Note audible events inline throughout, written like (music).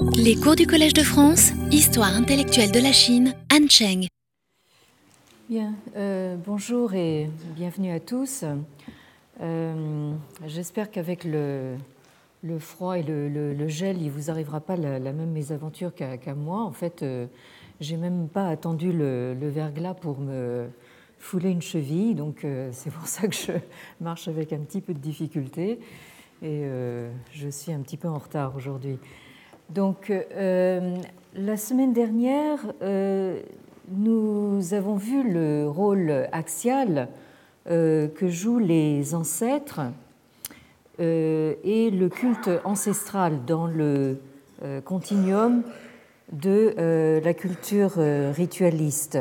Les cours du Collège de France, Histoire intellectuelle de la Chine, Anne Cheng. Bien, euh, bonjour et bienvenue à tous. Euh, J'espère qu'avec le, froid et le, gel, il ne vous arrivera pas la, même mésaventure qu'à qu moi. En fait, euh, j'ai même pas attendu le, verglas pour me fouler une cheville, donc euh, c'est pour ça que je marche avec un petit peu de difficulté et je suis un petit peu en retard aujourd'hui. Donc, euh, la semaine dernière, euh, nous avons vu le rôle axial euh, que jouent les ancêtres euh, et le culte ancestral dans le euh, continuum de la culture ritualiste.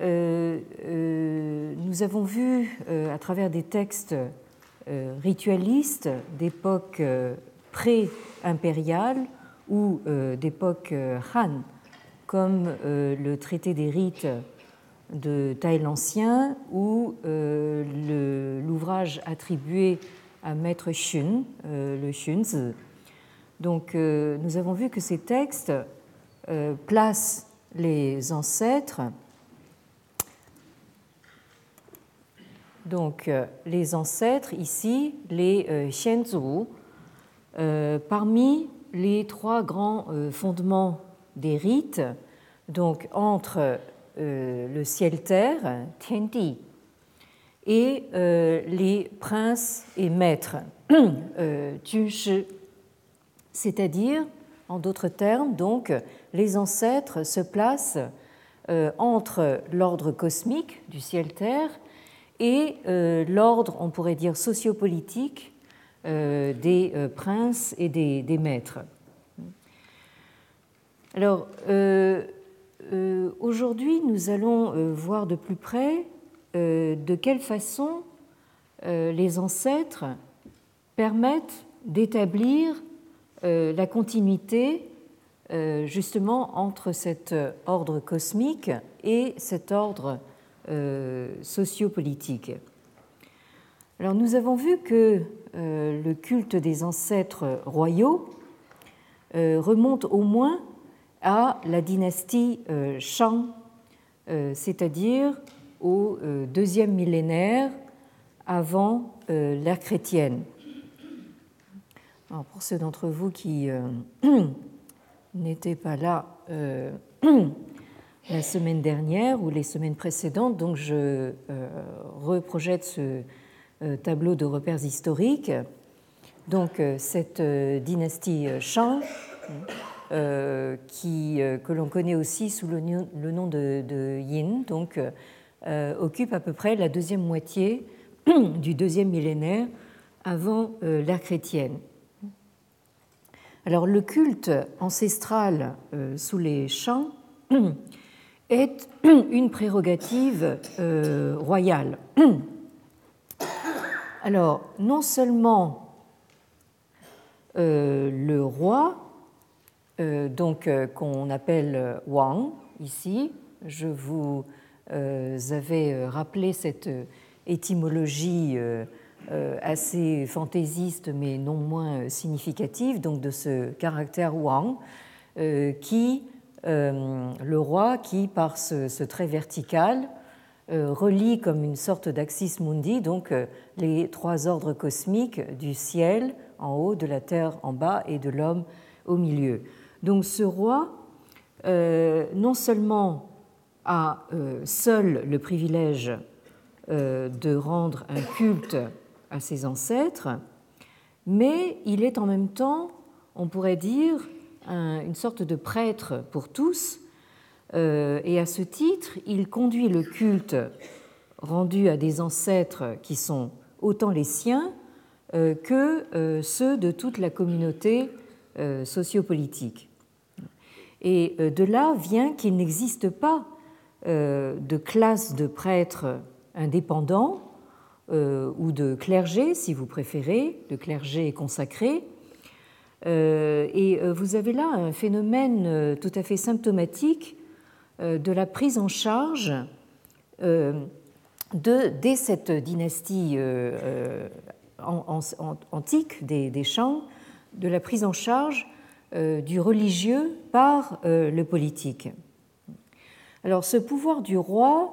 nous avons vu à travers des textes ritualistes d'époque pré-impériale ou d'époque Han comme euh, le traité des rites de Taï l'Ancien ou euh, l'ouvrage attribué à Maître Xun, euh, le Xunzi. Donc nous avons vu que ces textes placent les ancêtres, donc les ancêtres ici, les Xianzu, parmi les trois grands fondements des rites, donc entre euh, le ciel-terre, Tiandi, et euh, les princes et maîtres, (clears throat) euh, Junshi, c'est-à-dire, en d'autres termes, donc, les ancêtres se placent euh, entre l'ordre cosmique du ciel-terre et euh, l'ordre, on pourrait dire, sociopolitique euh, des princes et des, maîtres. Alors, euh, euh, aujourd'hui, nous allons euh, voir de plus près euh, de quelle façon euh, les ancêtres permettent d'établir euh, la continuité justement entre cet ordre cosmique et cet ordre sociopolitique. Alors, nous avons vu que le culte des ancêtres royaux remonte au moins à la dynastie euh, Shang, euh, c'est-à-dire au euh, deuxième millénaire avant l'ère chrétienne. Alors pour ceux d'entre vous qui (clears throat) n'étaient pas là (clears throat) la semaine dernière ou les semaines précédentes, donc je reprojette ce tableau de repères historiques. Donc cette dynastie Shang euh, qui, euh, que l'on connaît aussi sous le, nom de, Yin, donc euh, occupe à peu près la deuxième moitié (clears throat) du deuxième millénaire avant euh, l'ère chrétienne. Alors le culte ancestral euh, sous les champs (clears throat) est (clears throat) une prérogative euh, royale. Alors non seulement le roi euh, donc euh, qu'on appelle Wang ici. Je vous euh, avais rappelé cette étymologie assez fantaisiste mais non moins significative donc de ce caractère Wang qui le roi qui par ce trait vertical relie comme une sorte d'axis mundi donc les trois ordres cosmiques du ciel en haut, de la terre en bas et de l'homme au milieu. Donc ce roi, euh, non seulement a euh, seul le privilège euh, de rendre un culte à ses ancêtres, mais il est en même temps, on pourrait dire, un, une sorte de prêtre pour tous, euh, et à ce titre, il conduit le culte rendu à des ancêtres qui sont autant les siens euh, que euh, ceux de toute la communauté sociopolitique. Et euh, de là vient qu'il n'existe pas euh, de classe de prêtres indépendants euh, ou de clergé, si vous préférez, de clergé consacré. Et vous avez là un phénomène tout à fait symptomatique de la prise en charge de, dès cette dynastie antique des, des champs, de la prise en charge du religieux par le politique. Alors ce pouvoir du roi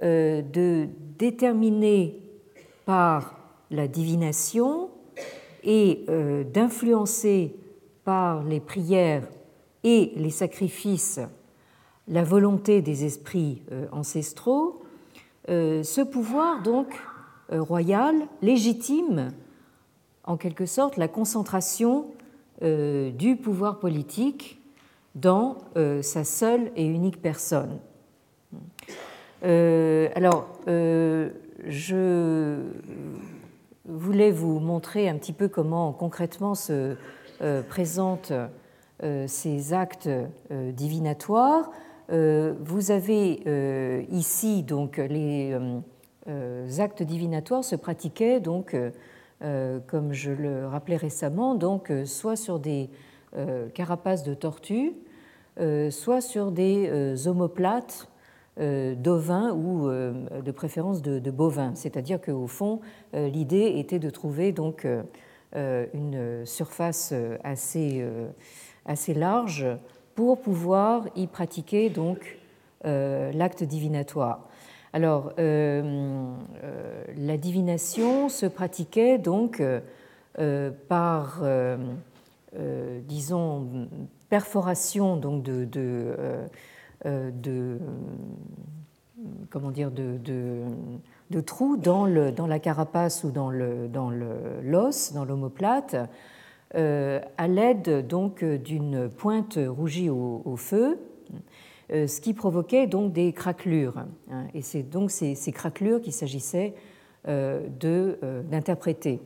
de déterminer par la divination et d'influencer par les prières et les sacrifices la volonté des esprits euh, ancestraux, euh, ce pouvoir donc euh, royal légitime en quelque sorte la concentration du pouvoir politique dans sa seule et unique personne. alors, je voulais vous montrer un petit peu comment concrètement se présentent ces actes divinatoires. Euh, vous avez euh, ici donc les euh, actes divinatoires se pratiquaient donc comme je le rappelais récemment donc soit sur des carapaces de tortues soit sur des omoplates d'ovins ou de préférence de, bovins, c'est-à-dire qu'au fond, l'idée était de trouver donc une surface assez, assez large pour pouvoir y pratiquer donc euh, l'acte divinatoire. Alors, euh, euh, la divination se pratiquait donc par, disons, perforation donc de, comment dire, de, trous dans, le, dans la carapace ou dans l'os, dans, dans l'omoplate, à l'aide donc d'une pointe rougie au, feu, euh, ce qui provoquait donc des craquelures. Hein. et c'est donc ces, craquelures qu'il s'agissait euh, d'interpréter.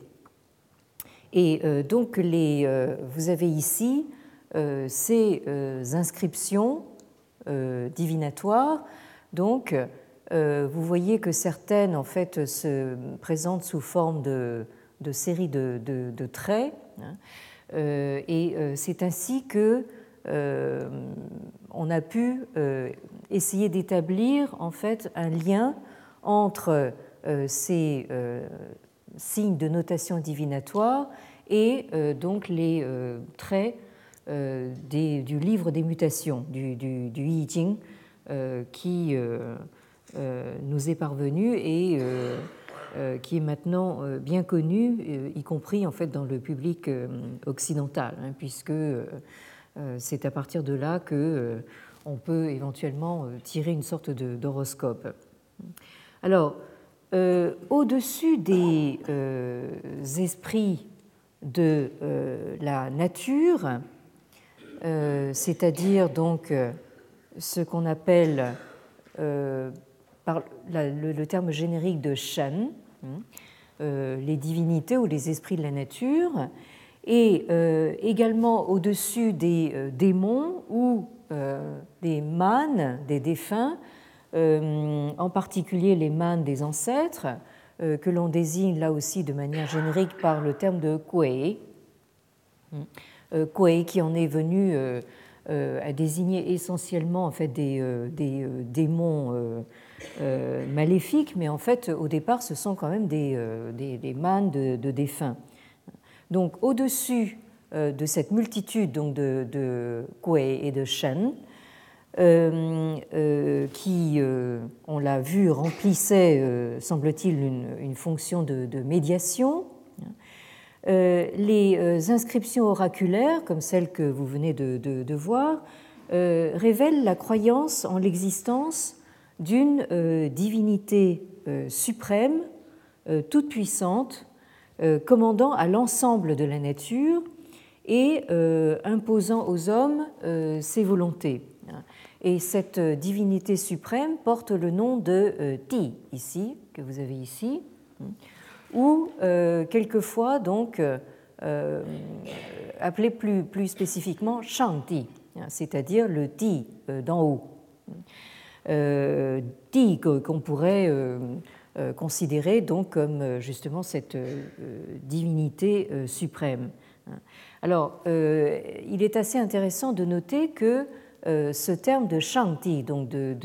Et donc les, vous avez ici ces inscriptions divinatoires. Donc vous voyez que certaines en fait se présentent sous forme de, de séries de, traits Hein. Euh, et euh, c'est ainsi que euh, on a pu essayer d'établir en fait un lien entre ces signes de notation divinatoire et donc les traits du livre des mutations, du, du, du qui nous est parvenu et qui est maintenant euh, bien connu, euh, y compris en fait dans le public occidental, hein, puisque c'est à partir de là que on peut éventuellement tirer une sorte d'horoscope. Alors, au-dessus des esprits de la nature, c'est-à-dire donc ce qu'on appelle par le, terme générique de Shen, euh, les divinités ou les esprits de la nature, et euh, également au-dessus des euh, démons ou des mânes des défunts, en particulier les mânes des ancêtres, que l'on désigne là aussi de manière générique par le terme de Kuei. Kuei qui en est venu à désigner essentiellement en fait des, démons euh, maléfiques, mais en fait, au départ, ce sont quand même des, euh, mânes de, défunts. Donc, au-dessus euh, de cette multitude donc, de, de et de Shen, qui, on l'a vu, remplissaient, semble-t-il, une, fonction de, médiation. Les inscriptions oraculaires, comme celles que vous venez de, voir, révèlent la croyance en l'existence d'une euh, divinité euh, suprême, euh, toute puissante, commandant à l'ensemble de la nature et imposant aux hommes ses volontés. Et cette divinité suprême porte le nom de Ti, ici, que vous avez ici, ou quelquefois donc appelé plus, plus spécifiquement Shanti, c'est-à-dire le Ti d'en haut. Euh, dit qu'on pourrait euh, euh, considérer donc comme justement cette divinité suprême. Alors, il est assez intéressant de noter que ce terme de Shanti, donc de,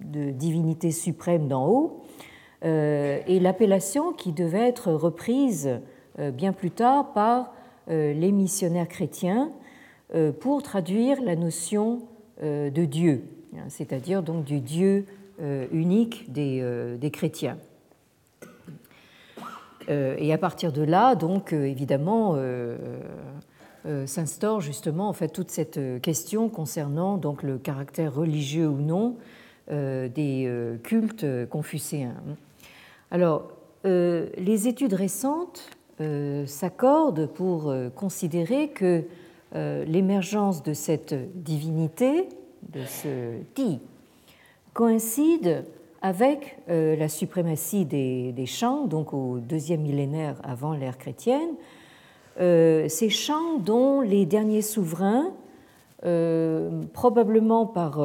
de divinité suprême d'en haut, est l'appellation qui devait être reprise bien plus tard par les missionnaires chrétiens pour traduire la notion de Dieu, hein, c'est-à-dire donc du Dieu unique des, des chrétiens. Et à partir de là, donc évidemment, s'instaure justement en fait toute cette question concernant donc le caractère religieux ou non des cultes confucéens. Alors, les études récentes euh, s'accordent pour euh, considérer que euh, l'émergence de cette divinité, de ce Ti, coïncide avec la suprématie des, des, Shang, donc au deuxième millénaire avant l'ère chrétienne, ces Shang dont les derniers souverains, probablement par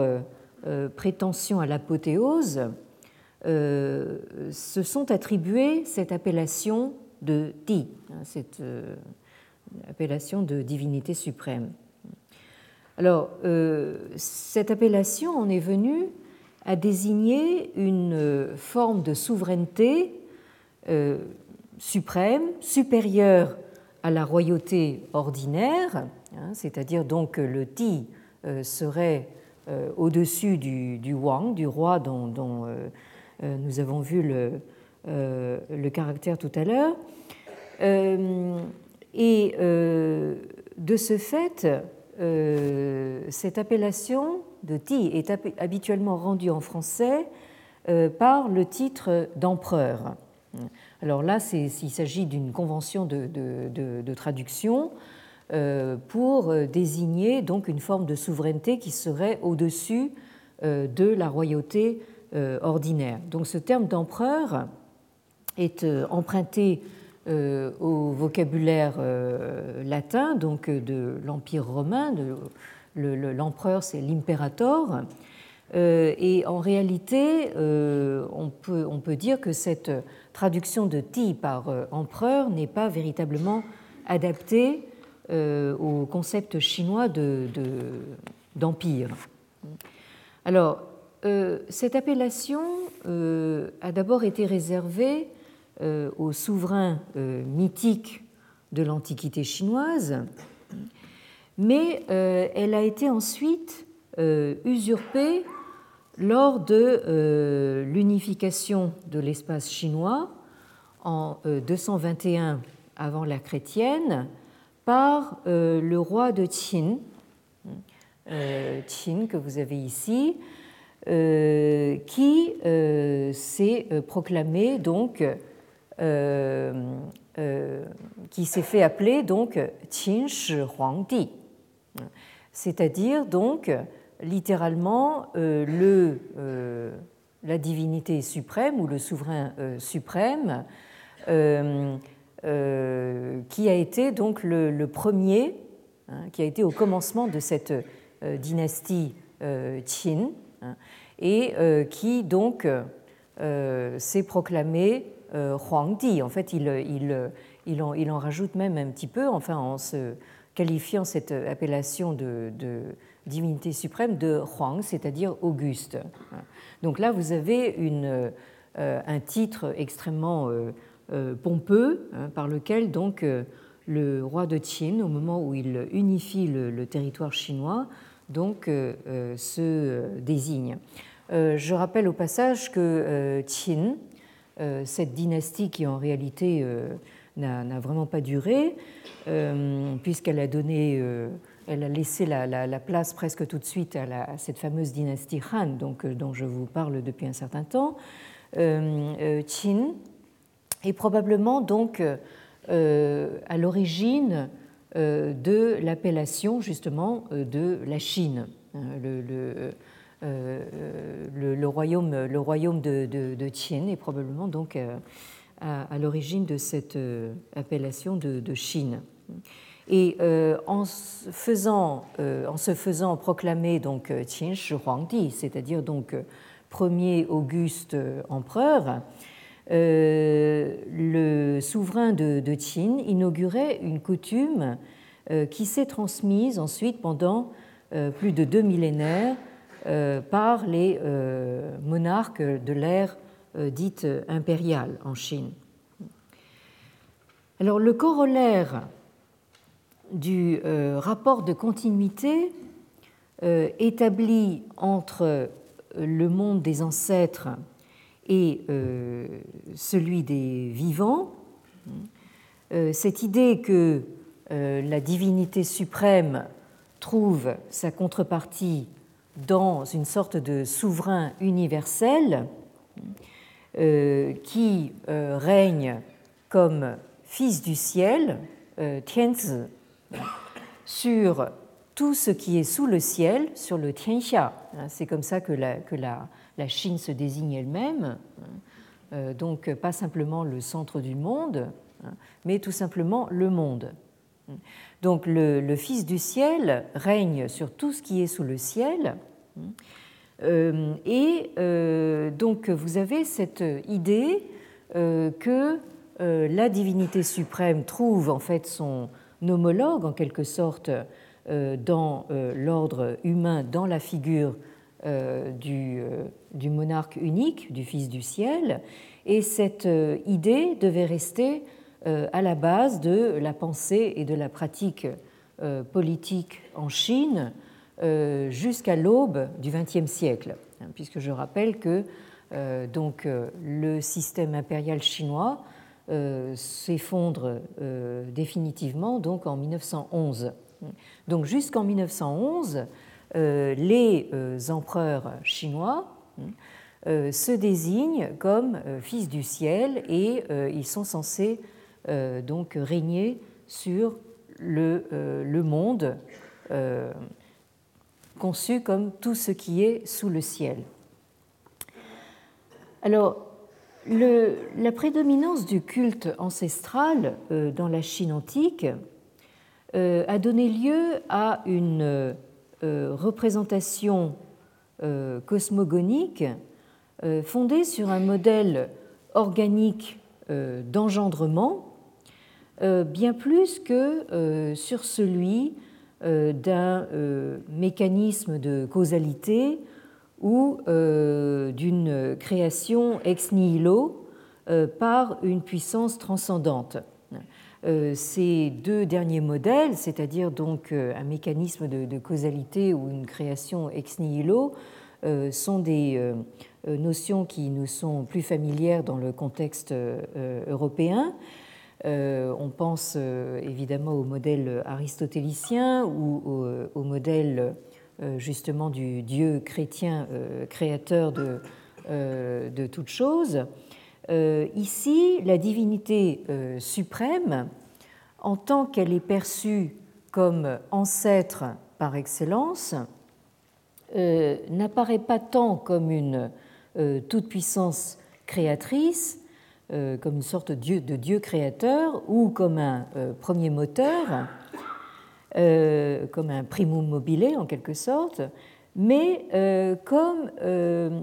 prétention à l'apothéose, se sont attribués cette appellation de Di, hein, cette euh, appellation de divinité suprême. Alors, euh, cette appellation en est venue à désigner une euh, forme de souveraineté suprême, supérieure à la royauté ordinaire, hein, c'est-à-dire donc que le Ti serait au-dessus du, Wang, du roi dont nous avons vu le, euh, le caractère tout à l'heure. Euh, et euh, de ce fait, cette appellation de Ti est habituellement rendue en français par le titre d'empereur. Alors là, il s'agit d'une convention de, traduction pour désigner donc une forme de souveraineté qui serait au-dessus de la royauté ordinaire. Donc ce terme d'empereur est euh, emprunté euh, au vocabulaire euh, latin, donc de l'Empire romain. L'empereur, c'est l'imperator. Et en réalité, on peut, on peut dire que cette traduction de ti par empereur n'est pas véritablement adaptée au concept chinois d'empire. De, Alors, cette appellation a d'abord été réservée euh, aux souverains euh, mythiques de l'Antiquité chinoise, mais euh, elle a été ensuite usurpée lors de l'unification de l'espace chinois en 221 avant la chrétienne par le roi de Qin, Qin que vous avez ici, qui s'est proclamé donc euh, euh, qui s'est fait appeler donc Qin Shi Huangdi, c'est-à-dire donc littéralement euh, le, la divinité suprême ou le souverain suprême qui a été donc le, premier, hein, qui a été au commencement de cette dynastie Qin hein, et qui donc s'est proclamé euh, Huangdi. En fait, il, il, il, en, il, en, rajoute même un petit peu, enfin, en se qualifiant cette appellation de, divinité suprême de Huang, c'est-à-dire Auguste. Donc là, vous avez une, euh, un titre extrêmement euh, pompeux hein, par lequel donc le roi de Qin, au moment où il unifie le, territoire chinois, donc se désigne. je rappelle au passage que Qin euh, cette dynastie qui en réalité euh, n'a vraiment pas duré, euh, puisqu'elle a donné, elle a laissé la, place presque tout de suite à, cette fameuse dynastie Han, donc, dont je vous parle depuis un certain temps. Qin est probablement donc à l'origine de l'appellation justement de la Chine. Le, euh, le, royaume, le royaume de, de, est probablement donc euh, à, l'origine de cette euh, appellation de, Chine. Et en, faisant, en se faisant proclamer donc Qin Shi Huangdi, c'est-à-dire donc premier Auguste empereur, le souverain de, de, Qin inaugurait une coutume qui s'est transmise ensuite pendant plus de deux millénaires euh, par les euh, monarques de l'ère euh, dite impériale en Chine. Alors le corollaire du rapport de continuité établi entre le monde des ancêtres et celui des vivants, cette idée que la divinité suprême trouve sa contrepartie dans une sorte de souverain universel euh, qui euh, règne comme fils du ciel, euh, Tianzi, sur tout ce qui est sous le ciel, sur le Tianxia. Hein, c'est comme ça que la, la Chine se désigne elle-même. Hein. donc pas simplement le centre du monde, hein, mais tout simplement le monde. Donc le, Fils du ciel règne sur tout ce qui est sous le ciel. Euh, et euh, donc vous avez cette idée euh, que la divinité suprême trouve en fait son homologue en quelque sorte dans l'ordre humain, dans la figure du, du, monarque unique, du Fils du ciel. Et cette idée devait rester euh, à la base de la pensée et de la pratique euh, politique en Chine euh, jusqu'à l'aube du XXe siècle, hein, puisque je rappelle que donc, le système impérial chinois s'effondre définitivement donc en 1911. Donc jusqu'en 1911, les empereurs chinois se désignent comme fils du ciel et ils sont censés euh, donc régner sur le, euh, monde euh, conçu comme tout ce qui est sous le ciel. Alors, la prédominance du culte ancestral dans la Chine antique a donné lieu à une représentation cosmogonique fondée sur un modèle organique d'engendrement euh, bien plus que euh, sur celui euh, d'un mécanisme de causalité ou d'une création ex nihilo par une puissance transcendante. Ces deux derniers modèles, c'est-à-dire donc un mécanisme de, causalité ou une création ex nihilo, sont des notions qui nous sont plus familières dans le contexte européen. Euh, on pense euh, évidemment au modèle aristotélicien ou au, modèle euh, justement du Dieu chrétien créateur de toutes choses. Ici, la divinité suprême, en tant qu'elle est perçue comme ancêtre par excellence, n'apparaît pas tant comme une toute-puissance créatrice, euh, comme une sorte de dieu, créateur ou comme un euh, premier moteur, euh, comme un primum mobile en quelque sorte, mais comme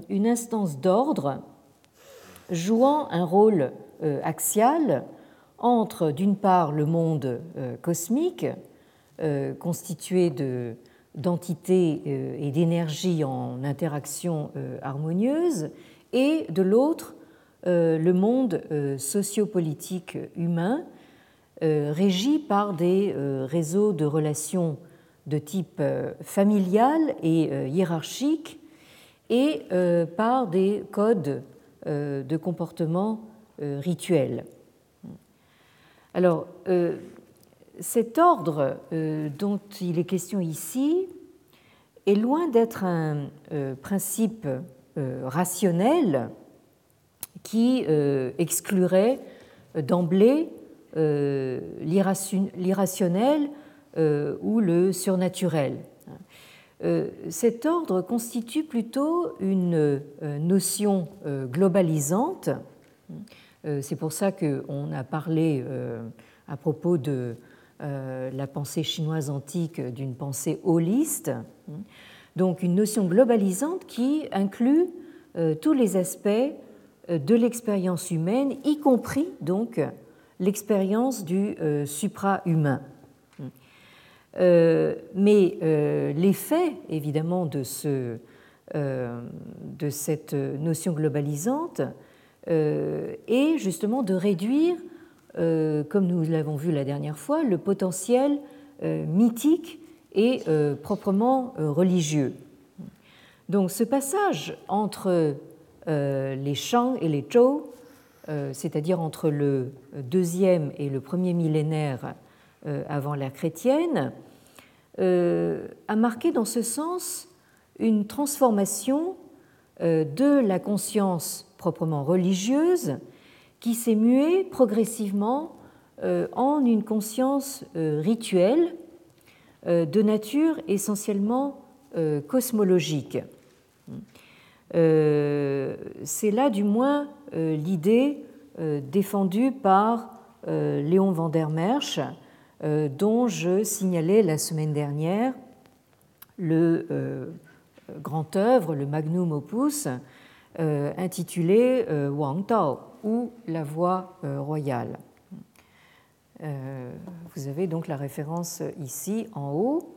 une instance d'ordre jouant un rôle axial entre, d'une part, le monde cosmique, constitué de, d'entités et d'énergie en interaction harmonieuse, et de l'autre, euh, le monde euh, sociopolitique humain euh, régi par des réseaux de relations de type familial et hiérarchique et par des codes de comportement rituel. Alors, cet ordre dont il est question ici est loin d'être un principe rationnel qui euh, exclurait euh, d'emblée euh, l'irrationnel ou le surnaturel. Cet ordre constitue plutôt une notion globalisante. C'est pour ça qu'on a parlé à propos de la pensée chinoise antique d'une pensée holiste. Donc une notion globalisante qui inclut tous les aspects euh, de l'expérience humaine, y compris donc l'expérience du euh, supra-humain. Euh, mais l'effet, évidemment, de, ce, de, cette notion globalisante est justement de réduire, comme nous l'avons vu la dernière fois, le potentiel mythique et proprement religieux. Donc ce passage entre les Shang et les Zhou, c'est-à-dire entre le deuxième et le premier millénaire avant l'ère chrétienne, a marqué dans ce sens une transformation de la conscience proprement religieuse qui s'est muée progressivement euh, en une conscience euh, rituelle euh, de nature essentiellement cosmologique. C'est là du moins l'idée défendue par Léon van der Merch, dont je signalais la semaine dernière le grand œuvre, le magnum opus, intitulé Wang Tao ou la voie royale. Euh, vous avez donc la référence ici en haut.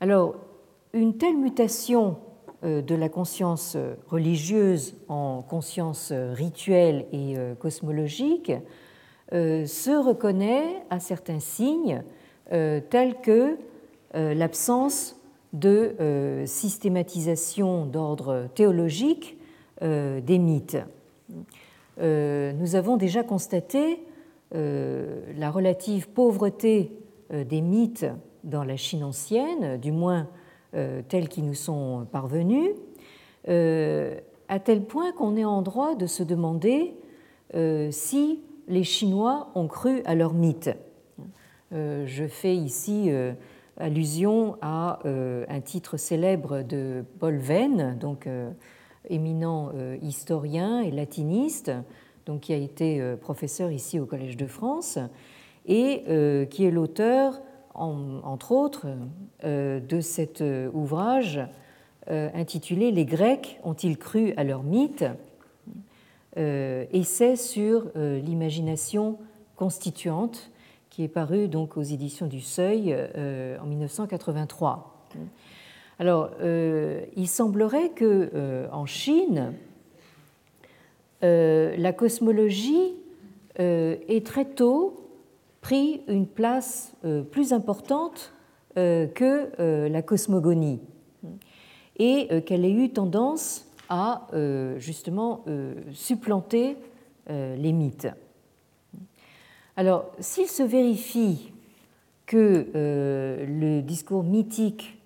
Alors, une telle mutation euh, de la conscience religieuse en conscience rituelle et euh, cosmologique se reconnaît à certains signes tels que l'absence de systématisation d'ordre théologique des mythes. Nous avons déjà constaté euh, la relative pauvreté euh, des mythes dans la Chine ancienne, du moins euh, tels qui nous sont parvenus, à tel point qu'on est en droit de se demander si les Chinois ont cru à leurs mythes. Je fais ici allusion à un titre célèbre de Paul Venn, donc éminent historien et latiniste, donc, qui a été euh, professeur ici au Collège de France, et euh, qui est l'auteur, entre autres, euh, de cet ouvrage intitulé Les Grecs ont-ils cru à leur mythe? Essai sur l'imagination constituante, qui est paru donc aux éditions du Seuil en 1983. Alors, il semblerait que en Chine, euh, la cosmologie euh, est très tôt pris une place euh, plus importante que la cosmogonie et qu'elle ait eu tendance à justement supplanter les mythes. Alors, s'il se vérifie que le discours mythique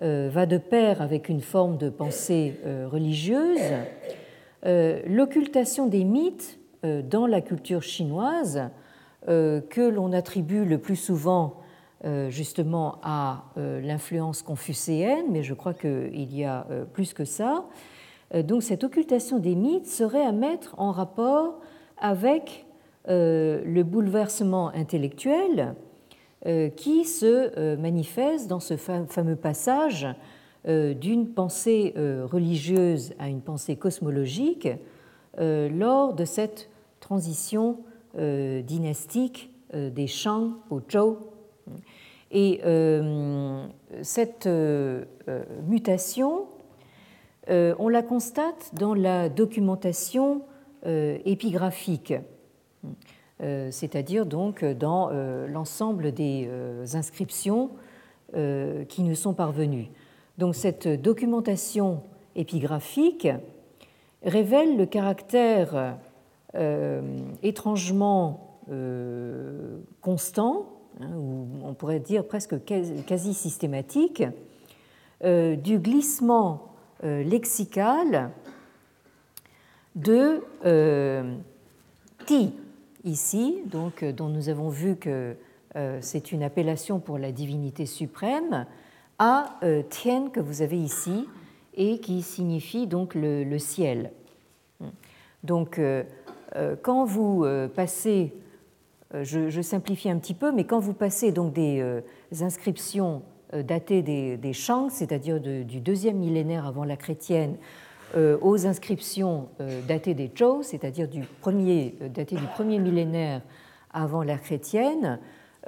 va de pair avec une forme de pensée religieuse, euh, l'occultation des mythes euh, dans la culture chinoise, euh, que l'on attribue le plus souvent justement à l'influence confucéenne, mais je crois qu'il y a plus que ça. Donc cette occultation des mythes serait à mettre en rapport avec le bouleversement intellectuel qui se manifeste dans ce fameux passage euh, d'une pensée euh, religieuse à une pensée cosmologique euh, lors de cette transition dynastique des Shang au Zhou. Et cette mutation, on la constate dans la documentation épigraphique, c'est-à-dire donc dans l'ensemble des inscriptions qui nous sont parvenues. Donc cette documentation épigraphique révèle le caractère euh, étrangement euh, constant, hein, ou on pourrait dire presque quasi systématique, euh, du glissement lexical de ti ici, donc, dont nous avons vu que c'est une appellation pour la divinité suprême, à euh, Tien que vous avez ici et qui signifie donc le, ciel. Donc, euh, euh, quand vous passez, je, simplifie un petit peu, mais quand vous passez donc des inscriptions datées des, des Shang, c'est-à-dire du deuxième millénaire avant la chrétienne, aux inscriptions datées des Zhou, c'est-à-dire du premier, datées du premier millénaire avant l'ère chrétienne,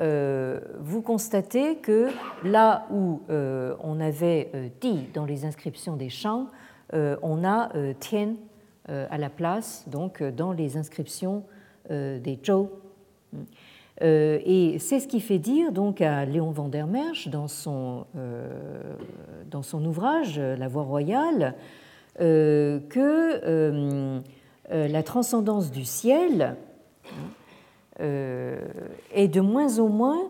euh, vous constatez que là où euh, on avait Ti euh, dans les inscriptions des champs, on a Tien à la place, donc dans les inscriptions des Zhou. Et c'est ce qui fait dire donc à Léon van der Merch dans son, dans son ouvrage La Voie royale que la transcendance du ciel est de moins en moins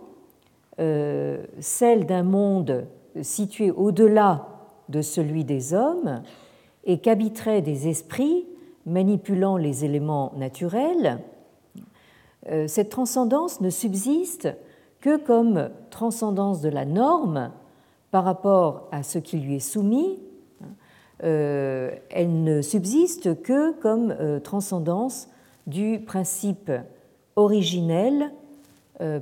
celle d'un monde situé au-delà de celui des hommes et qu'habiteraient des esprits manipulant les éléments naturels, euh, cette transcendance ne subsiste que comme transcendance de la norme par rapport à ce qui lui est soumis, euh, elle ne subsiste que comme euh, transcendance du principe originel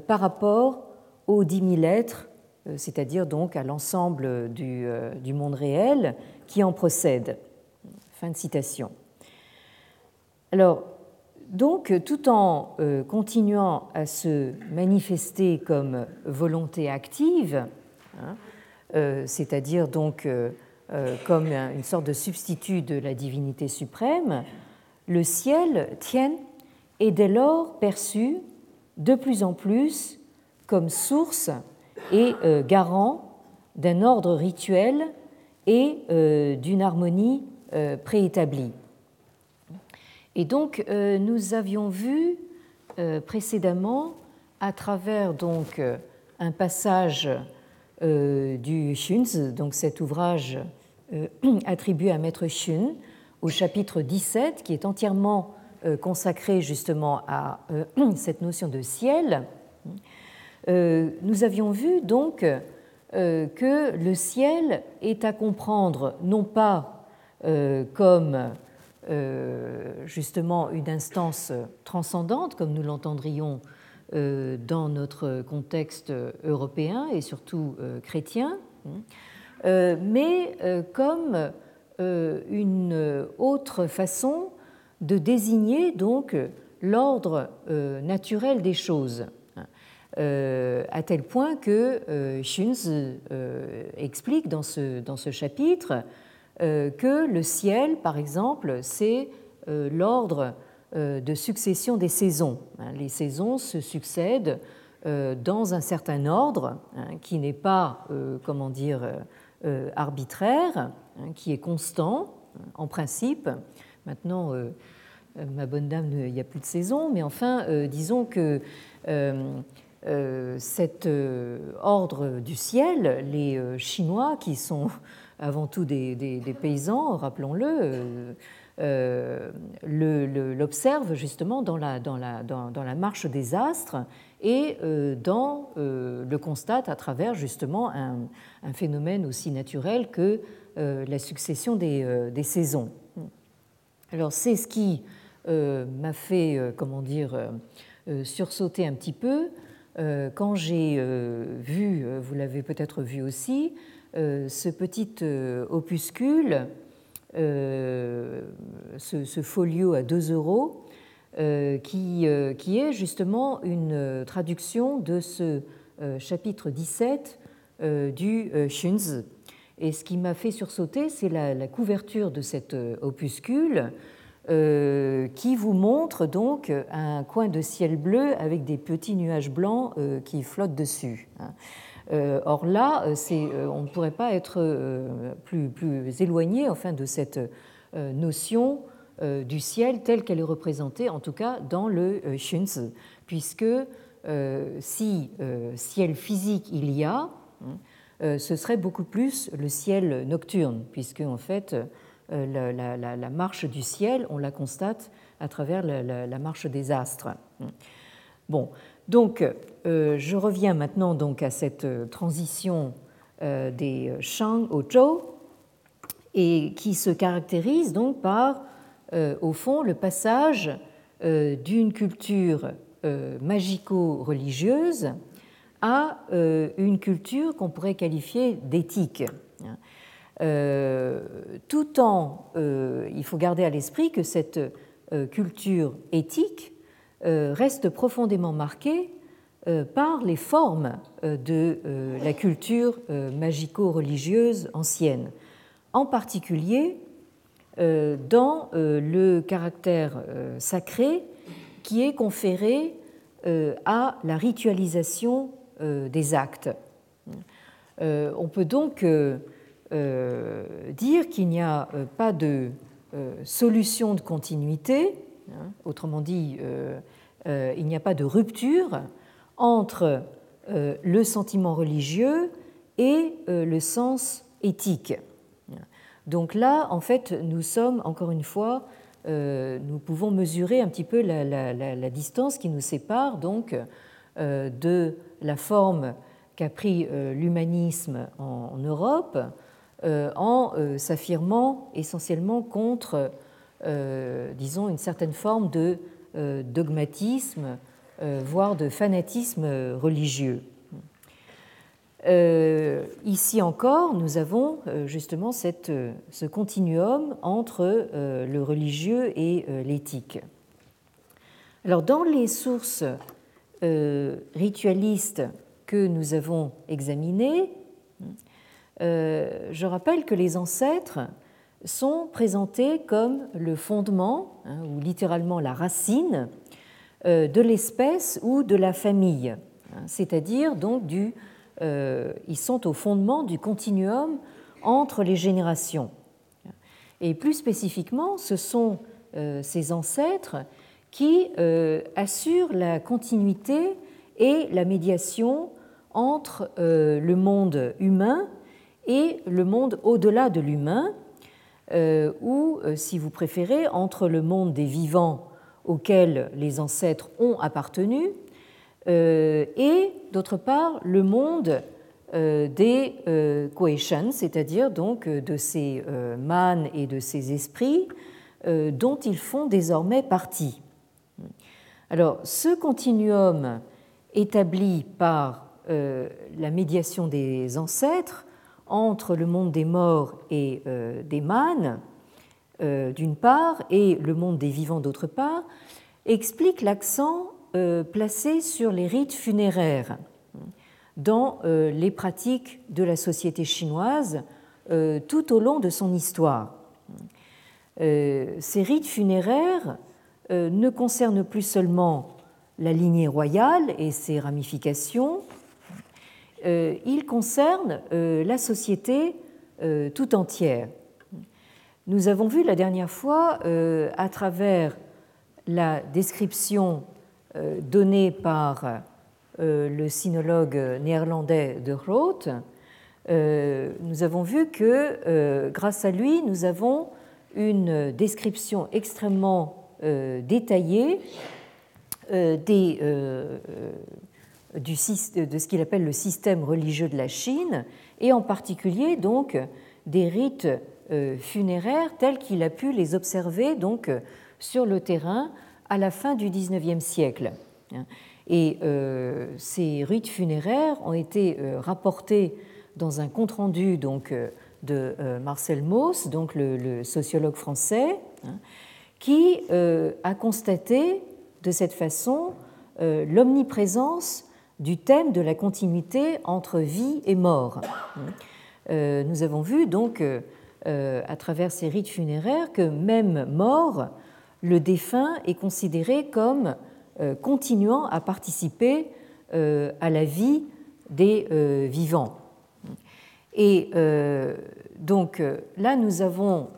par rapport aux dix mille êtres euh, c'est-à-dire donc à l'ensemble euh, du, monde réel qui en procède. Fin de citation. Alors, donc, tout en euh, continuant à se manifester comme volonté active, hein, c'est-à-dire donc comme une sorte de substitut de la divinité suprême, le ciel, tient est dès lors perçu de plus en plus comme source et euh, garant d'un ordre rituel et euh, d'une harmonie euh, préétablie. Et donc, nous avions vu précédemment, à travers donc un passage du Shunz, donc cet ouvrage (clears throat) attribué à Maître Shun, au chapitre 17, qui est entièrement consacré justement à (clears throat) cette notion de ciel, euh, nous avions vu donc euh, que le ciel est à comprendre non pas euh, comme justement une instance transcendante, comme nous l'entendrions dans notre contexte européen et surtout chrétien, mais comme une autre façon de désigner donc l'ordre naturel des choses. Euh, à tel point que euh, euh, explique dans ce chapitre que le ciel, par exemple, c'est l'ordre de succession des saisons. Hein, les saisons se succèdent dans un certain ordre hein, qui n'est pas, comment dire, arbitraire, hein, qui est constant en principe. Maintenant, ma bonne dame, il n'y a plus de saison, mais enfin, disons que euh, cet euh, ordre du ciel, les euh, Chinois, qui sont avant tout des, paysans, rappelons-le, l'observent justement dans la, dans, la, marche des astres et dans, le constate à travers justement un, phénomène aussi naturel que la succession des, des saisons. Alors c'est ce qui m'a fait, comment dire, sursauter un petit peu euh, quand j'ai euh, vu, euh, vous l'avez peut-être vu aussi, ce petit opuscule, ce, folio à 2 euros, qui, qui, est justement une traduction de ce chapitre 17 du Shunzi. Et ce qui m'a fait sursauter, c'est la, la, couverture de cet opuscule euh, qui vous montre donc un coin de ciel bleu avec des petits nuages blancs euh, qui flottent dessus. Hein. Euh, or là, on ne pourrait pas être plus, éloigné enfin, de cette notion du ciel telle qu'elle est représentée, en tout cas dans le Shunzi, puisque si ciel physique il y a, hein, ce serait beaucoup plus le ciel nocturne, puisque en fait euh, la, marche du ciel, on la constate à travers la, marche des astres. Bon, donc euh, je reviens maintenant donc à cette transition euh, des Shang au Zhou et qui se caractérise donc par, au fond, le passage d'une culture magico-religieuse à une culture qu'on pourrait qualifier d'éthique. Euh, tout en, euh, il faut garder à l'esprit que cette euh, culture éthique reste profondément marquée par les formes de la culture magico-religieuse ancienne, en particulier dans le caractère sacré qui est conféré à la ritualisation des actes. On peut donc dire qu'il n'y a pas de solution de continuité, hein, autrement dit, il n'y a pas de rupture entre le sentiment religieux et le sens éthique. Donc là, en fait, nous sommes, encore une fois, euh, nous pouvons mesurer un petit peu la, distance qui nous sépare donc euh, de la forme qu'a pris euh, l'humanisme en, Europe en s'affirmant essentiellement contre, disons, une certaine forme de dogmatisme, voire de fanatisme religieux. Euh, ici encore, nous avons euh, justement cette, euh, ce continuum entre le religieux et l'éthique. Alors, dans les sources ritualistes que nous avons examinées, je rappelle que les ancêtres sont présentés comme le fondement, hein, ou littéralement la racine, de l'espèce ou de la famille, hein, c'est-à-dire donc du euh, ils sont au fondement du continuum entre les générations. Et plus spécifiquement, ce sont euh, ces ancêtres qui euh, assurent la continuité et la médiation entre le monde humain et le monde au-delà de l'humain, ou, si vous préférez, entre le monde des vivants auxquels les ancêtres ont appartenu euh, et d'autre part le monde euh, des euh, c'est-à-dire donc de ces mânes et de ces esprits dont ils font désormais partie. Alors, ce continuum établi par la médiation des ancêtres entre le monde des morts et des mânes, d'une part, et le monde des vivants, d'autre part, explique l'accent euh, placé sur les rites funéraires dans euh, les pratiques de la société chinoise euh, tout au long de son histoire. Ces rites funéraires ne concernent plus seulement la lignée royale et ses ramifications, ils concernent la société tout entière. Nous avons vu la dernière fois, à travers la description euh, donné par euh, le sinologue néerlandais de Groot, euh, nous avons vu que grâce à lui, nous avons une description extrêmement détaillée des, de ce qu'il appelle le système religieux de la Chine, et en particulier donc des rites funéraires tels qu'il a pu les observer donc sur le terrain à la fin du XIXe siècle. Et euh, ces rites funéraires ont été euh, rapportés dans un compte-rendu donc, euh, de Marcel Mauss, donc le, sociologue français, hein, qui a constaté de cette façon l'omniprésence du thème de la continuité entre vie et mort. Nous avons vu donc à travers ces rites funéraires que même mort, le défunt est considéré comme euh, continuant à participer euh, à la vie des euh, vivants. Et donc là, nous avons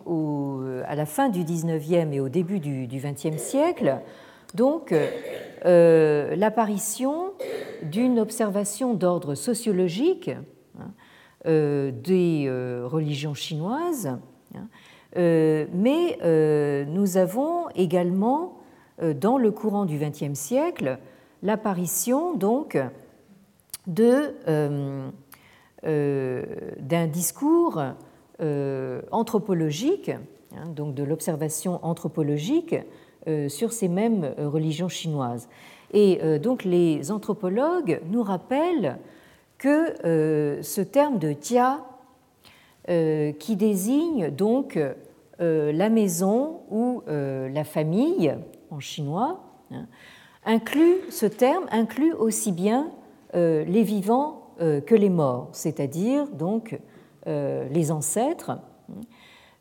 à la fin du 19e et au début du 20e siècle donc l'apparition d'une observation d'ordre sociologique hein, des religions chinoises hein, euh, mais euh, nous avons également, euh, dans le courant du XXe siècle, l'apparition donc d'un discours anthropologique, hein, donc de l'observation anthropologique sur ces mêmes religions chinoises. Et donc les anthropologues nous rappellent que ce terme de tia, qui désigne donc euh, la maison ou euh, la famille en chinois, hein, inclut, ce terme inclut aussi bien euh, les vivants que les morts, c'est-à-dire donc les ancêtres,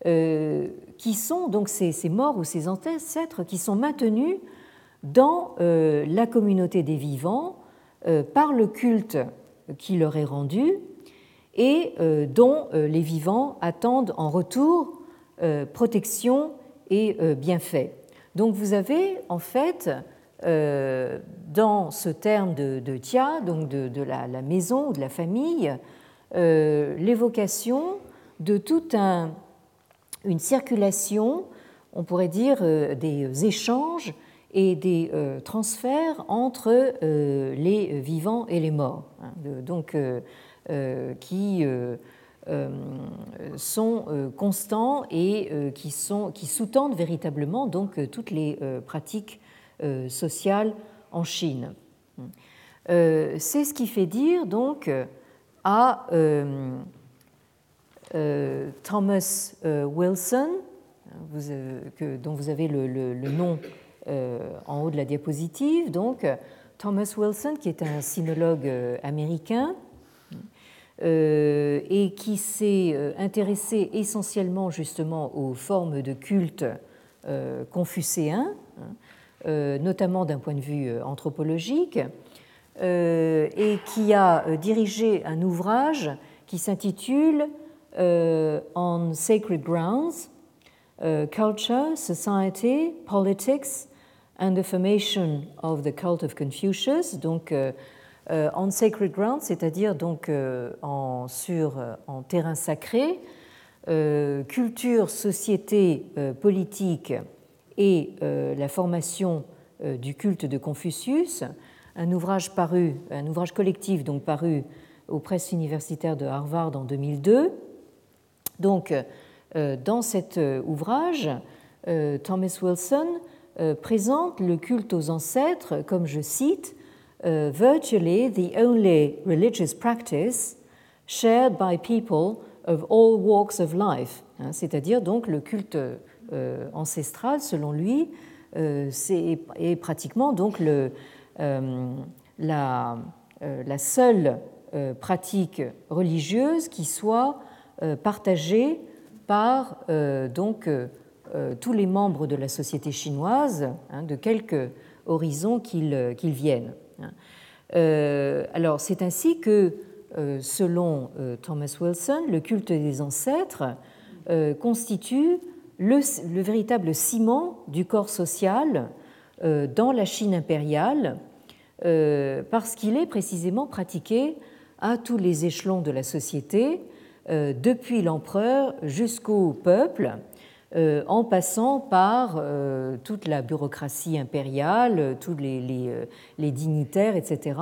qui sont donc ces, morts ou ces ancêtres qui sont maintenus dans la communauté des vivants par le culte qui leur est rendu et dont les vivants attendent en retour protection et bienfaits. Donc vous avez en fait dans ce terme de, tia, donc de, la, maison ou de la famille, l'évocation de toute un, une circulation, on pourrait dire euh, des échanges et des euh, transferts entre euh, les vivants et les morts, hein, donc qui sont constants et qui, qui sous-tendent véritablement donc toutes les pratiques sociales en Chine. C'est ce qui fait dire donc à euh, Thomas euh, Wilson, euh, dont vous avez le, nom en haut de la diapositive. Donc, Thomas Wilson, qui est un sinologue américain et qui s'est intéressé essentiellement justement aux formes de culte confucéens, hein, notamment d'un point de vue anthropologique, et qui a dirigé un ouvrage qui s'intitule on sacred grounds culture, society, politics, and the formation of the cult of Confucius. Donc, uh, uh on sacred grounds, c'est-à-dire donc uh, en, sur, en terrain sacré, culture, société, politique et la formation du culte de Confucius, un ouvrage paru, un ouvrage collectif donc paru aux presses universitaires de Harvard en 2002 donc, euh, dans cet euh, ouvrage, euh, Thomas Wilson présente le culte aux ancêtres comme, je cite, virtually the only religious practice shared by people of all walks of life, hein, c'est-à-dire donc le culte ancestral, selon lui, est pratiquement donc le, la, la, seule pratique religieuse qui soit euh, partagé par euh, donc, euh, tous les membres de la société chinoise, hein, de quelque horizon qu'ils viennent. Hein. alors, c'est ainsi que, selon Thomas Wilson, le culte des ancêtres constitue le, le, véritable ciment du corps social dans la Chine impériale, parce qu'il est précisément pratiqué à tous les échelons de la société, euh, depuis l'empereur jusqu'au peuple, euh, en passant par euh, toute la bureaucratie impériale, tous les, dignitaires, etc.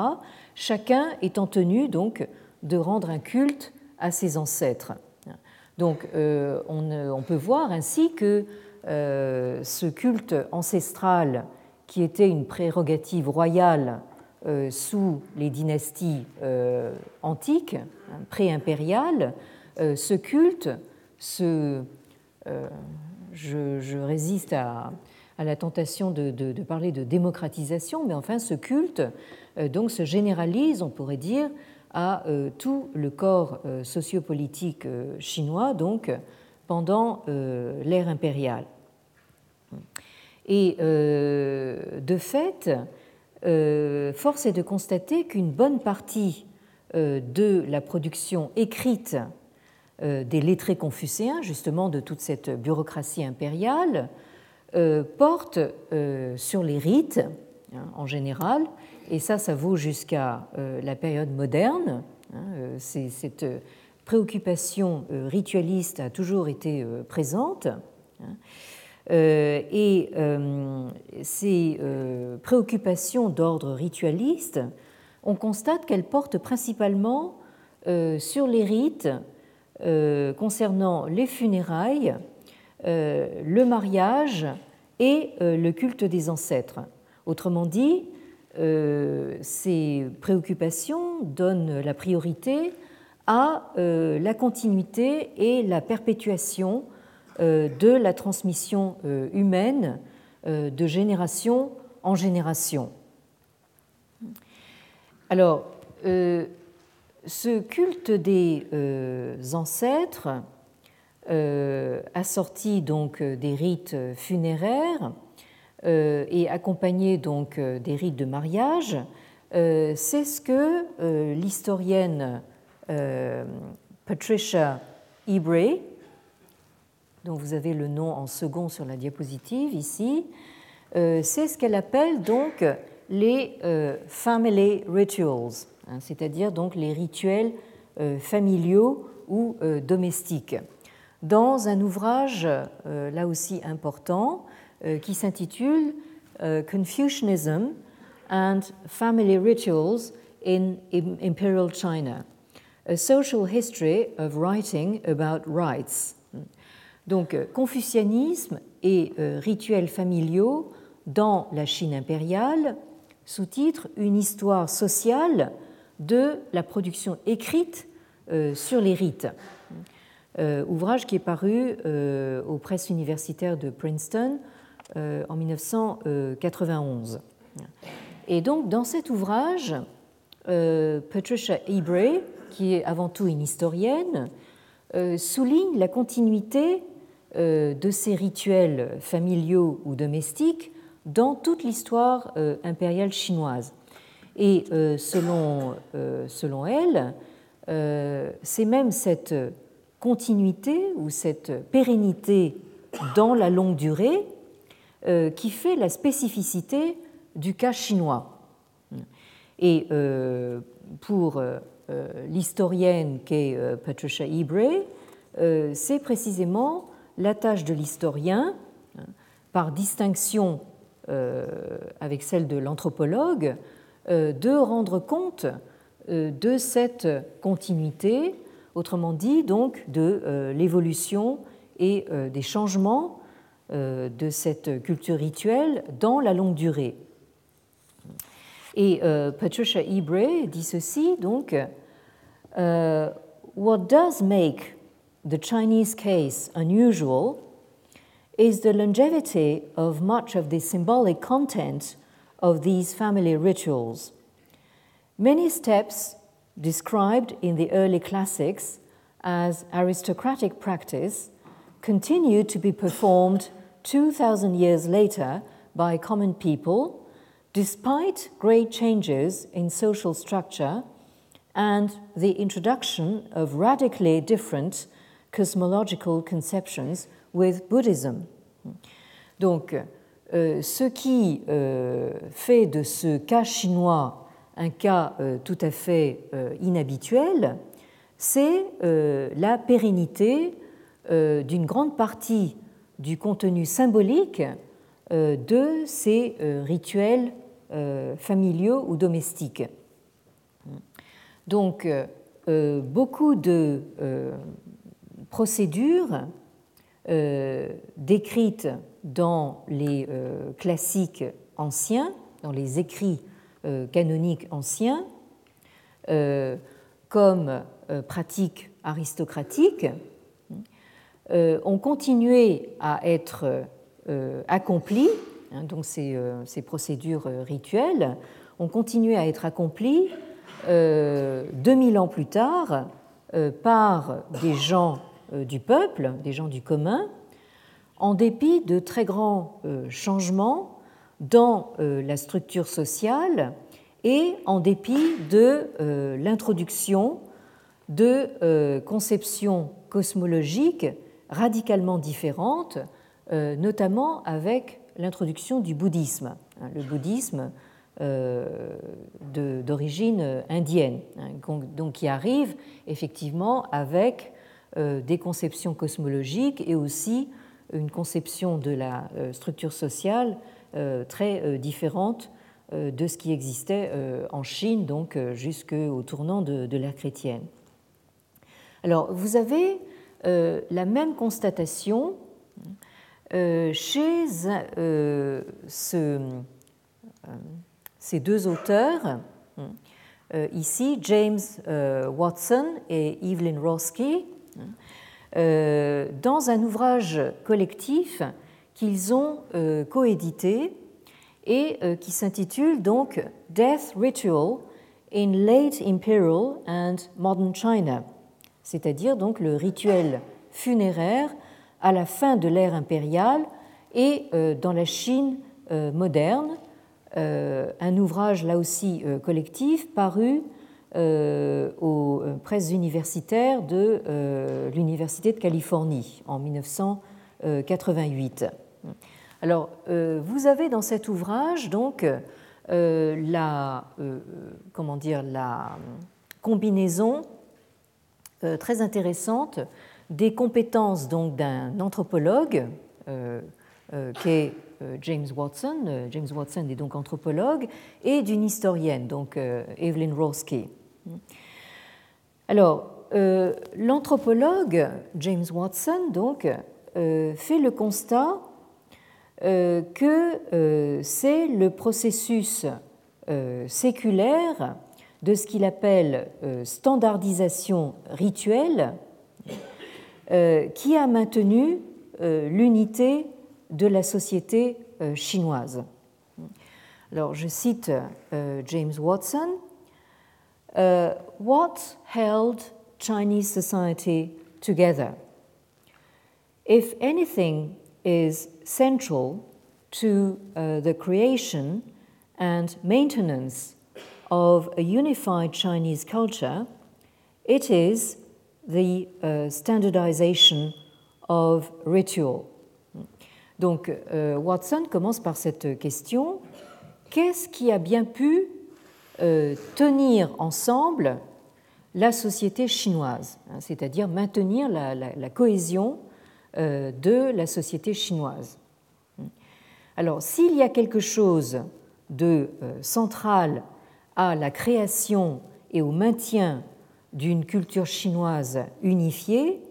Chacun étant tenu donc de rendre un culte à ses ancêtres. Donc on, peut voir ainsi que ce culte ancestral, qui était une prérogative royale sous les dynasties antiques, hein, pré-impériales, euh, ce culte, ce, euh, je, résiste à, la tentation de, parler de démocratisation, mais enfin ce culte euh, donc se généralise, on pourrait dire, à tout le corps sociopolitique chinois, donc pendant l'ère impériale. Et de fait, force est de constater qu'une bonne partie de la production écrite euh, des lettrés confucéens, justement de toute cette bureaucratie impériale, euh, porte euh, sur les rites hein, en général, et ça, ça vaut jusqu'à la période moderne. Hein, cette préoccupation ritualiste a toujours été présente. Hein, et ces préoccupations d'ordre ritualiste, on constate qu'elles portent principalement sur les rites euh, concernant les funérailles, euh, le mariage et euh, le culte des ancêtres. Autrement dit, ces préoccupations donnent la priorité à la continuité et la perpétuation de la transmission humaine de génération en génération. Alors, ce culte des euh, ancêtres, euh, assorti donc des rites funéraires, et accompagné donc des rites de mariage, c'est ce que l'historienne Patricia Ebrey, dont vous avez le nom en second sur la diapositive ici, c'est ce qu'elle appelle donc les family rituals, hein, c'est-à-dire donc les rituels familiaux ou domestiques dans un ouvrage euh, là aussi important euh, qui s'intitule euh, Confucianism and Family Rituals in Imperial China, A Social History of Writing About Rights. Donc, Confucianisme et rituels familiaux dans la Chine impériale, sous-titre Une histoire sociale de la production écrite sur les rites. Euh, ouvrage qui est paru euh, aux presses universitaires de Princeton euh, en 1991. Et donc, dans cet ouvrage, Patricia Ebrey, qui est avant tout une historienne, souligne la continuité de ces rituels familiaux ou domestiques dans toute l'histoire impériale chinoise. Et selon, selon elle, c'est même cette continuité ou cette pérennité dans la longue durée euh, qui fait la spécificité du cas chinois. Et euh, pour euh, l'historienne qu'est Patricia Ebrey, c'est précisément la tâche de l'historien, par distinction avec celle de l'anthropologue, de rendre compte de cette continuité autrement dit donc de euh, l'évolution et euh, des changements euh, de cette culture rituelle dans la longue durée. Et Patricia dit ceci donc What does make the Chinese case unusual is the longevity of much of the symbolic content of these family rituals. Many steps described in the early classics as aristocratic practice, continued to be performed 2,000 years later by common people, despite great changes in social structure and the introduction of radically different cosmological conceptions with Buddhism. Donc, ce qui euh, fait de ce cas chinois un cas euh, tout à fait euh, inhabituel, c'est euh, la pérennité d'une grande partie du contenu symbolique de ces rituels familiaux ou domestiques. Donc, beaucoup de procédures décrites dans les classiques anciens, dans les écrits euh, canoniques anciens, euh, comme euh, pratique aristocratique, ont continué à être accomplies, hein, donc ces, ces, procédures rituelles ont continué à être accomplies 2000 ans plus tard par des gens du peuple, des gens du commun, en dépit de très grands changements dans euh, la structure sociale et en dépit de euh, l'introduction de euh, conceptions cosmologiques radicalement différentes, notamment avec l'introduction du bouddhisme. Hein, le bouddhisme d'origine indienne, hein, donc qui arrive effectivement avec des conceptions cosmologiques et aussi une conception de la structure sociale euh, très euh, différente euh, de ce qui existait en Chine, donc jusqu'au tournant de, l'ère chrétienne. Alors, vous avez la même constatation chez ces deux auteurs, ici James Watson et Evelyn Roski, dans un ouvrage collectif qu'ils ont euh, coédité et euh, qui s'intitule donc Death Ritual in Late Imperial and Modern China, c'est-à-dire donc le rituel funéraire à la fin de l'ère impériale et euh, dans la Chine moderne, un ouvrage là aussi collectif paru aux presses universitaires de l'Université de Californie en 1988. Alors, vous avez dans cet ouvrage donc la, comment dire, la combinaison très intéressante des compétences d'un anthropologue euh, euh, qui est euh, James Watson. James Watson est donc anthropologue et d'une historienne, donc Evelyn Roski. Alors, l'anthropologue James Watson donc fait le constat que c'est le processus séculaire de ce qu'il appelle standardisation rituelle euh, qui a maintenu euh, l'unité de la société euh, chinoise. Alors, je cite James Watson. What held Chinese society together? If anything is central to uh, the creation and maintenance of a unified Chinese culture, it is the uh, standardization of ritual. Donc euh, Watson commence par cette question qu'est-ce qui a bien pu tenir ensemble la société chinoise, hein, c'est-à-dire maintenir la, cohésion euh, de la société chinoise. Alors, s'il y a quelque chose de central à la création et au maintien d'une culture chinoise unifiée,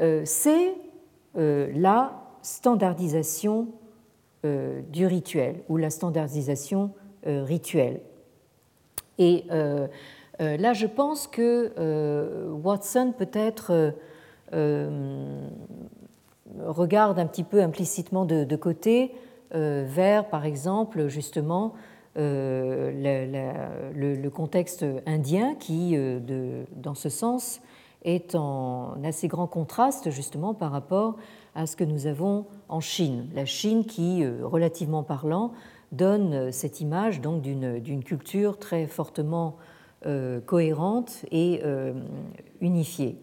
euh, c'est euh, la standardisation euh, du rituel ou la standardisation rituelle. Et là, je pense que Watson peut-être regarde un petit peu implicitement de, côté vers, par exemple, justement, euh, le, contexte indien qui, euh, dans ce sens, est en assez grand contraste justement par rapport à ce que nous avons en Chine. La Chine qui, euh, relativement parlant, donne cette image donc d'une culture très fortement cohérente et unifiée.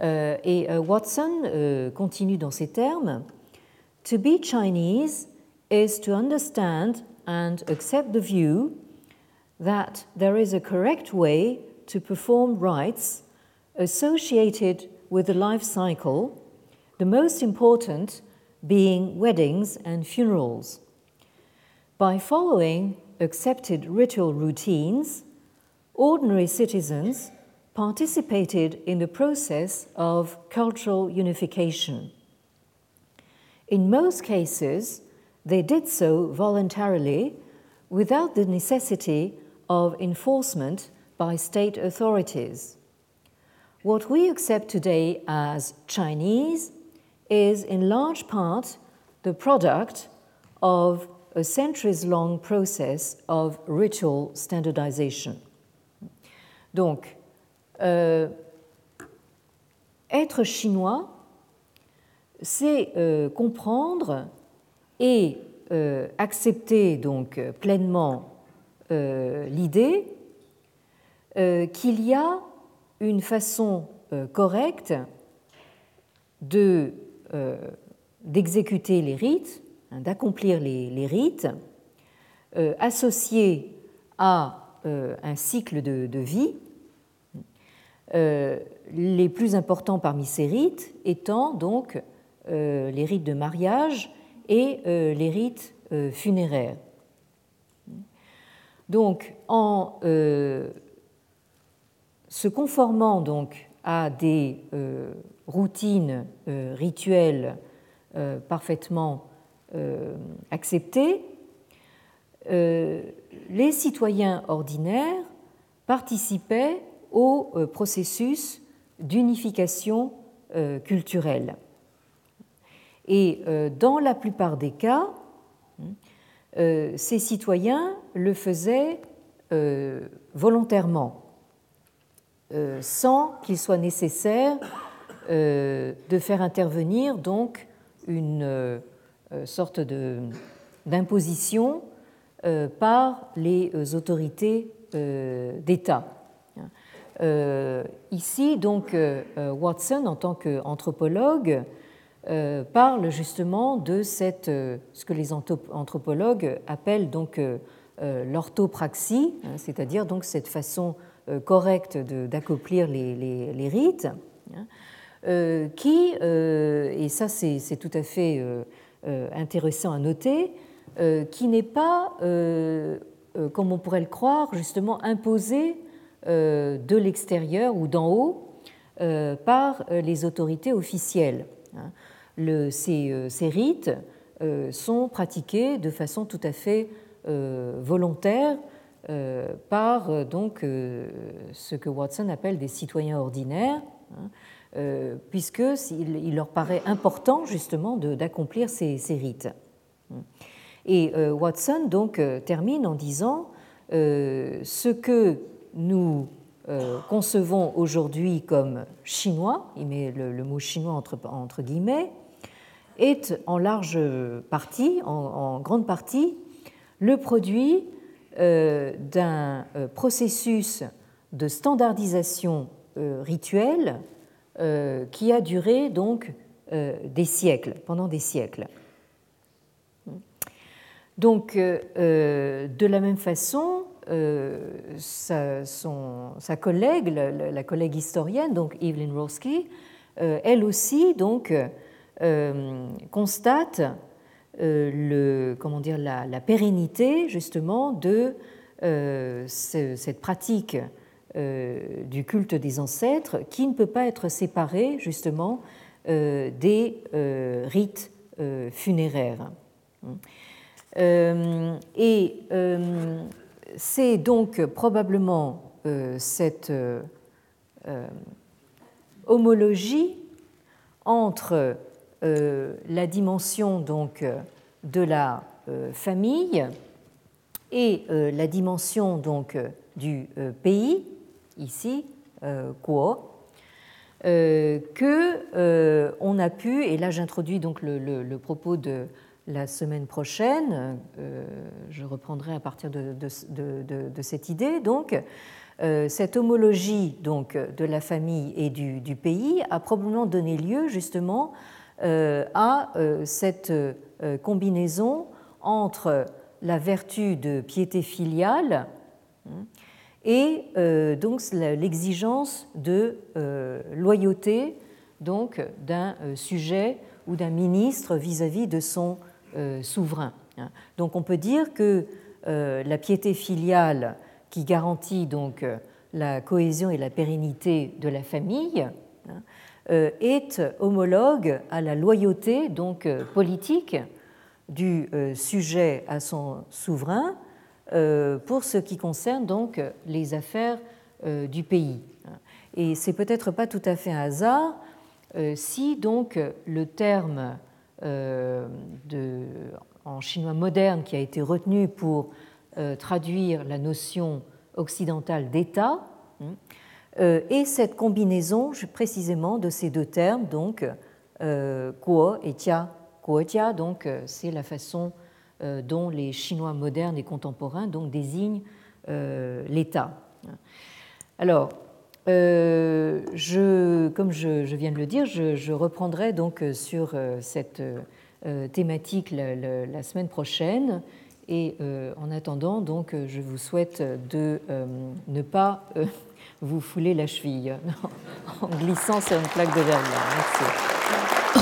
et Watson continue dans ces termes To be Chinese is to understand and accept the view that there is a correct way to perform rites associated with the life cycle, the most important being weddings and funerals. By following accepted ritual routines, ordinary citizens participated in the process of cultural unification. In most cases, they did so voluntarily without the necessity of enforcement by state authorities. What we accept today as Chinese is in large part the product of a centuries long process of ritual standardization. Donc, euh, être chinois, c'est euh, comprendre et euh, accepter donc pleinement l'idée qu'il y a une façon correcte de, d'exécuter les rites, d'accomplir les, rites, associés à un cycle de, vie, les plus importants parmi ces rites étant donc les rites de mariage et euh, les rites euh, funéraires. Donc, en euh, se conformant donc à des routines rituelles parfaitement acceptées, les citoyens ordinaires participaient au processus d'unification culturelle. Et euh, dans la plupart des cas, euh, ces citoyens le faisaient euh, volontairement, sans qu'il soit nécessaire de faire intervenir donc une sorte de d'imposition par les autorités d'État. ici, donc, Watson, en tant qu'anthropologue, parle justement de cette, ce que les anthropologues appellent donc l'orthopraxie, hein, c'est-à-dire donc cette façon correcte d'accomplir les, les, rites. Hein. Euh, qui, euh, et ça c'est tout à fait euh, intéressant à noter, qui n'est pas, comme on pourrait le croire, justement imposé de l'extérieur ou d'en haut par les autorités officielles. Hein. Ces, ces, rites sont pratiqués de façon tout à fait volontaire par donc ce que Watson appelle des citoyens ordinaires, hein. Euh, puisqu'il leur paraît important justement d'accomplir ces, rites. Et euh, Watson donc euh, termine en disant ce que nous concevons aujourd'hui comme chinois, il met le, mot chinois entre, guillemets, est en large partie, en grande partie, le produit d'un processus de standardisation rituelle euh, qui a duré donc euh, des siècles, pendant des siècles. Donc, euh, de la même façon, sa, collègue, la, collègue historienne, donc Evelyn Roski, elle aussi donc constate la, pérennité justement de cette pratique euh, du culte des ancêtres qui ne peut pas être séparé justement euh, des euh, rites funéraires. Et c'est donc probablement cette homologie entre la dimension donc de la famille et la dimension donc du pays ici, euh, Kuo, euh, que euh, on a pu, et là j'introduis donc le, propos de la semaine prochaine, je reprendrai à partir de, cette idée, donc cette homologie donc de la famille et du, pays a probablement donné lieu justement à cette combinaison entre la vertu de piété filiale hein, et euh, donc l'exigence de euh, loyauté donc d'un euh, sujet ou d'un ministre vis-à-vis de son souverain. Hein. Donc on peut dire que la piété filiale qui garantit donc la cohésion et la pérennité de la famille hein, est homologue à la loyauté donc politique du sujet à son souverain pour ce qui concerne donc les affaires euh, du pays. Et c'est peut-être pas tout à fait un hasard euh, si donc le terme en chinois moderne qui a été retenu pour traduire la notion occidentale d'État hein, est cette combinaison précisément de ces deux termes, donc kuo et tia. Kuo tia, donc c'est la façon euh, dont les Chinois modernes et contemporains donc, désignent euh, l'État. Alors, euh, je, comme je, viens de le dire, je, reprendrai donc sur cette thématique la, semaine prochaine. Et en attendant, donc, je vous souhaite de ne pas vous fouler la cheville (laughs) en glissant sur une plaque de verre. Merci.